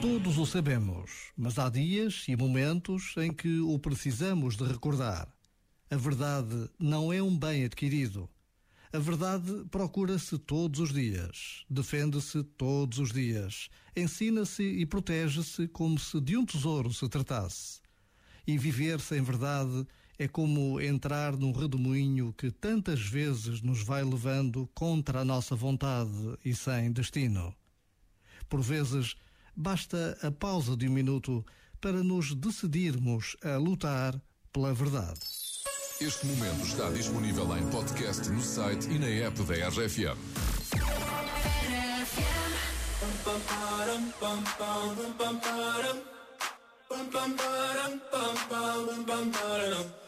Todos o sabemos, mas há dias e momentos em que o precisamos de recordar. A verdade não é um bem adquirido. A verdade procura-se todos os dias, defende-se todos os dias, ensina-se e protege-se como se de um tesouro se tratasse. E viver sem verdade é como entrar num redemoinho que tantas vezes nos vai levando contra a nossa vontade e sem destino. Por vezes, basta a pausa de um minuto para nos decidirmos a lutar pela verdade. Este momento está disponível em podcast no site e na app da RFM. Oh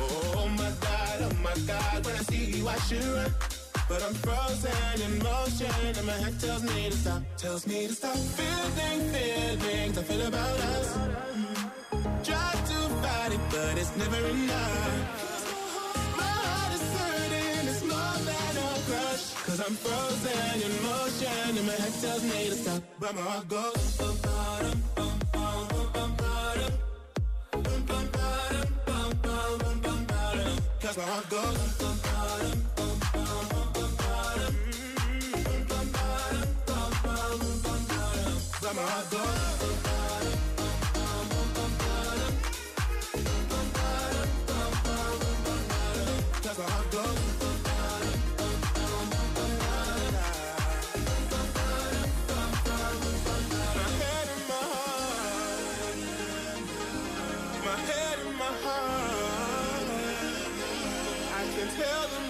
Oh my god, oh my god, when I see you I should run. But I'm frozen in motion, and my head tells me to stop, tells me to stop. Feeling feelings I feel about us. Try to fight it, but it's never enough. My heart is hurting, it's more than a crush. Cause I'm frozen in motion, and my head tells me to stop, but my heart goes. Ba-dum. Cause my heart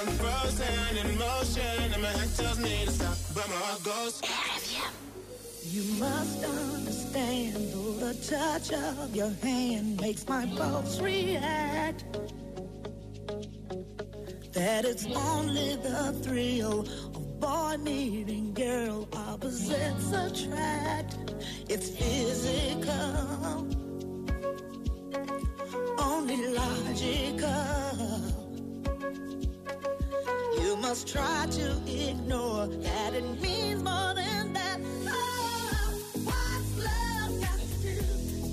I'm frozen in motion, and my head tells me to stop, but my heart goes. You must understand, though the touch of your hand makes my pulse react. That it's only the thrill of boy meeting girl opposites attract. It's physical, only logical. Must try to ignore that it means more than that. Oh, what's love got to do?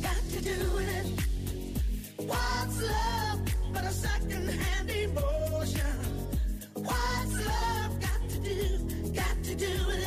Got to do with it. What's love but a second-hand emotion? What's love got to do? Got to do with